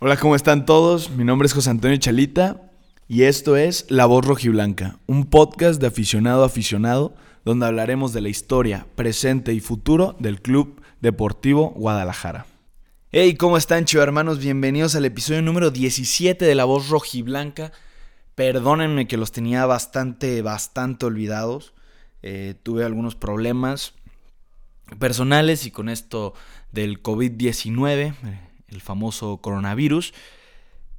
Hola, ¿cómo están todos? Mi nombre es José Antonio Chalita y esto es La Voz Rojiblanca, un podcast de aficionado a aficionado donde hablaremos de la historia, presente y futuro del Club Deportivo Guadalajara. Hey, ¿cómo están, chivo hermanos? Bienvenidos al episodio número 17 de La Voz Rojiblanca. Perdónenme que los tenía bastante, bastante olvidados. Eh, tuve algunos problemas personales y con esto del COVID-19 el famoso coronavirus.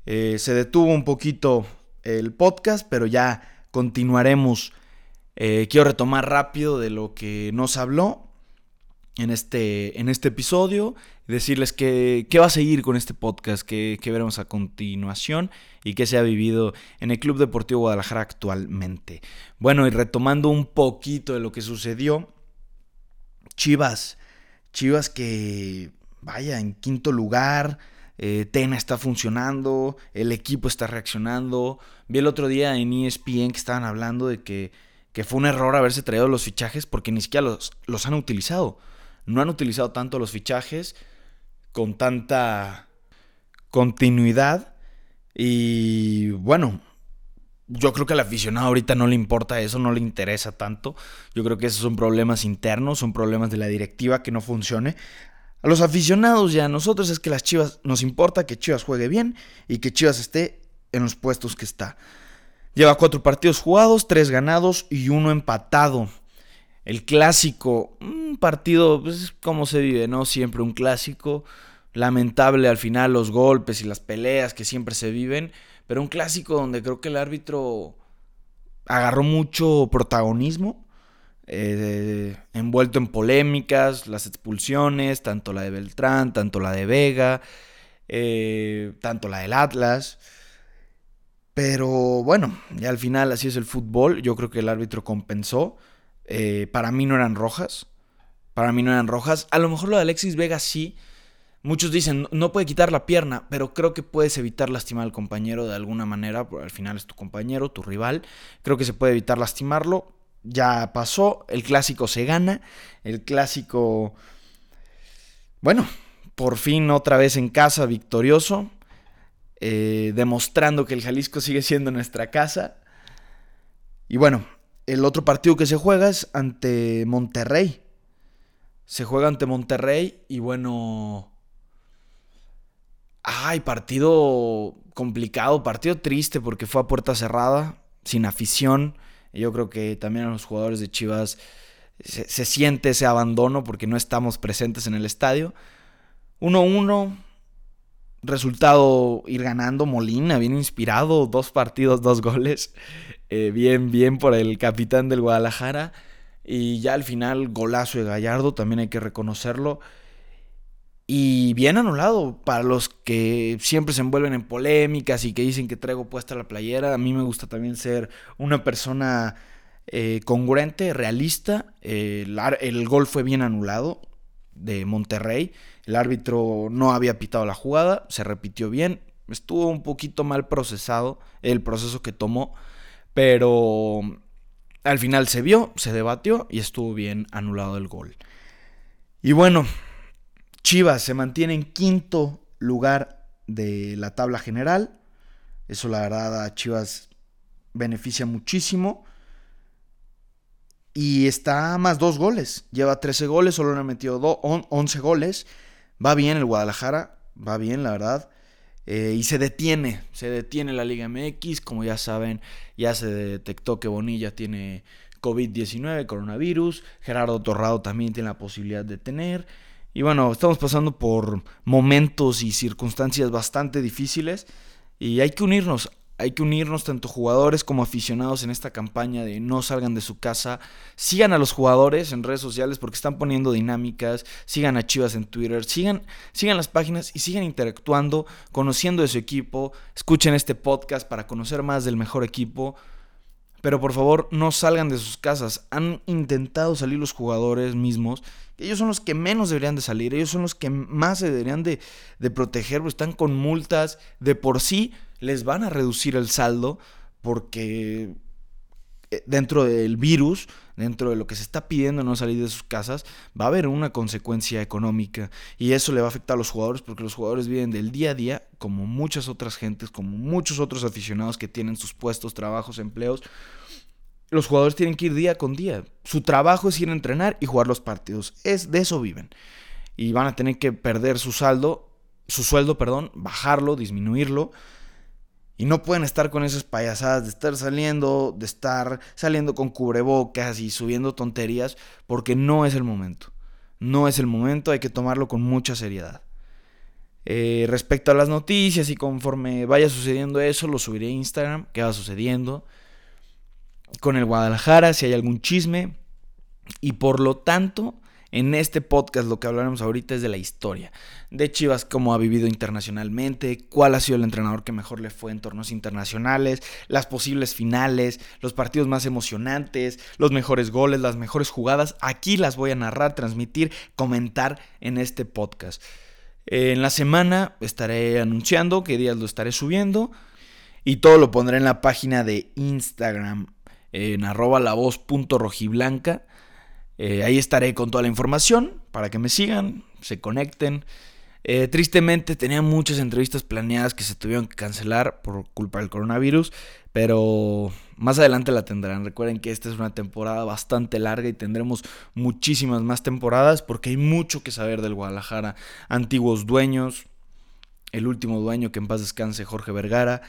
Eh, se detuvo un poquito el podcast, pero ya continuaremos. Eh, quiero retomar rápido de lo que nos habló en este, en este episodio, decirles que, qué va a seguir con este podcast, qué, veremos a continuación y qué se ha vivido en el Club Deportivo Guadalajara actualmente. Bueno, y retomando un poquito de lo que sucedió, Chivas, Chivas que vaya, en quinto lugar. Eh, Tena está funcionando, el equipo está reaccionando. Vi el otro día en ESPN que estaban hablando de que, que fue un error haberse traído los fichajes porque ni siquiera los, los han utilizado. No han utilizado tanto los fichajes con tanta continuidad. Y bueno, yo creo que al aficionado ahorita no le importa eso, no le interesa tanto. Yo creo que esos son problemas internos, son problemas de la directiva que no funcione. A los aficionados y a nosotros es que las Chivas nos importa que Chivas juegue bien y que Chivas esté en los puestos que está. Lleva cuatro partidos jugados, tres ganados y uno empatado. El clásico, un partido, pues como se vive, ¿no? Siempre un clásico. Lamentable al final los golpes y las peleas que siempre se viven. Pero un clásico donde creo que el árbitro agarró mucho protagonismo eh, envuelto en polémicas, las expulsiones, tanto la de Beltrán, tanto la de Vega, eh, tanto la del Atlas. Pero bueno, ya al final así es el fútbol. Yo creo que el árbitro compensó. Eh, para mí no eran rojas. Para mí no eran rojas. A lo mejor lo de Alexis Vega sí. Muchos dicen, no puede quitar la pierna, pero creo que puedes evitar lastimar al compañero de alguna manera. Al final es tu compañero, tu rival. Creo que se puede evitar lastimarlo ya pasó, el clásico se gana, el clásico, bueno, por fin otra vez en casa, victorioso, eh, demostrando que el Jalisco sigue siendo nuestra casa. Y bueno, el otro partido que se juega es ante Monterrey. Se juega ante Monterrey y bueno... Ay, partido complicado, partido triste porque fue a puerta cerrada, sin afición. Yo creo que también a los jugadores de Chivas se, siente ese abandono porque no estamos presentes en el estadio. 1-1, resultado ir ganando Molina, bien inspirado, dos partidos, dos goles, eh, bien, bien por el capitán del Guadalajara. Y ya al final, golazo de Gallardo, también hay que reconocerlo. Y bien anulado para los que siempre se envuelven en polémicas y que dicen que traigo puesta la playera. A mí me gusta también ser una persona eh, congruente, realista. el, gol fue bien anulado de Monterrey. El árbitro no había pitado la jugada, se repitió bien. Estuvo un poquito mal procesado el proceso que tomó, pero al final se vio, se debatió y estuvo bien anulado el gol. Y bueno, Chivas se mantiene en quinto lugar de la tabla general. Eso la verdad a Chivas beneficia muchísimo. Y está más dos goles. Lleva 13 goles, solo le ha metido 11 goles. Va bien el Guadalajara, va bien la verdad. Eh, y se detiene, se detiene la Liga MX. Como ya saben, ya se detectó que Bonilla tiene COVID-19, coronavirus. Gerardo Torrado también tiene la posibilidad de tener. Y bueno, estamos pasando por momentos y circunstancias bastante difíciles y hay que unirnos, hay que unirnos tanto jugadores como aficionados en esta campaña de no salgan de su casa. Sigan a los jugadores en redes sociales porque están poniendo dinámicas. Sigan a Chivas en Twitter. Sigan, sigan las páginas y sigan interactuando, conociendo de su equipo. Escuchen este podcast para conocer más del mejor equipo. Pero por favor, no salgan de sus casas. Han intentado salir los jugadores mismos. Ellos son los que menos deberían de salir. Ellos son los que más se deberían de, proteger. están con multas. De por sí les van a reducir el saldo. Porque dentro del virus, dentro de lo que se está pidiendo no salir de sus casas, va a haber una consecuencia económica y eso le va a afectar a los jugadores porque los jugadores viven del día a día como muchas otras gentes, como muchos otros aficionados que tienen sus puestos, trabajos, empleos. Los jugadores tienen que ir día con día. Su trabajo es ir a entrenar y jugar los partidos. Es de eso viven. Y van a tener que perder su saldo, su sueldo, perdón, bajarlo, disminuirlo y no pueden estar con esas payasadas de estar saliendo, de estar saliendo con cubrebocas y subiendo tonterías, porque no es el momento. No es el momento, hay que tomarlo con mucha seriedad. Eh, respecto a las noticias y conforme vaya sucediendo eso, lo subiré a Instagram, qué va sucediendo con el Guadalajara, si hay algún chisme. Y por lo tanto, en este podcast lo que hablaremos ahorita es de la historia de Chivas, cómo ha vivido internacionalmente, cuál ha sido el entrenador que mejor le fue en torneos internacionales, las posibles finales, los partidos más emocionantes, los mejores goles, las mejores jugadas. Aquí las voy a narrar, transmitir, comentar en este podcast. En la semana estaré anunciando qué días lo estaré subiendo y todo lo pondré en la página de Instagram en arroba la rojiblanca eh, ahí estaré con toda la información para que me sigan, se conecten. Eh, tristemente tenía muchas entrevistas planeadas que se tuvieron que cancelar por culpa del coronavirus, pero más adelante la tendrán. Recuerden que esta es una temporada bastante larga y tendremos muchísimas más temporadas porque hay mucho que saber del Guadalajara. Antiguos dueños, el último dueño que en paz descanse, Jorge Vergara,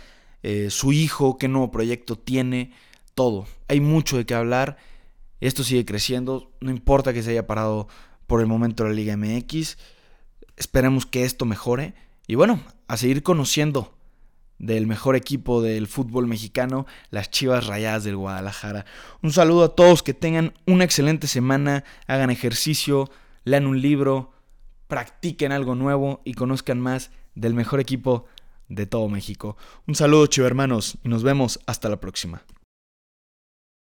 eh, su hijo, qué nuevo proyecto tiene, todo. Hay mucho de qué hablar esto sigue creciendo, no importa que se haya parado por el momento la Liga MX. Esperemos que esto mejore. Y bueno, a seguir conociendo del mejor equipo del fútbol mexicano, las Chivas Rayadas del Guadalajara. Un saludo a todos, que tengan una excelente semana, hagan ejercicio, lean un libro, practiquen algo nuevo y conozcan más del mejor equipo de todo México. Un saludo, chivo hermanos, y nos vemos hasta la próxima.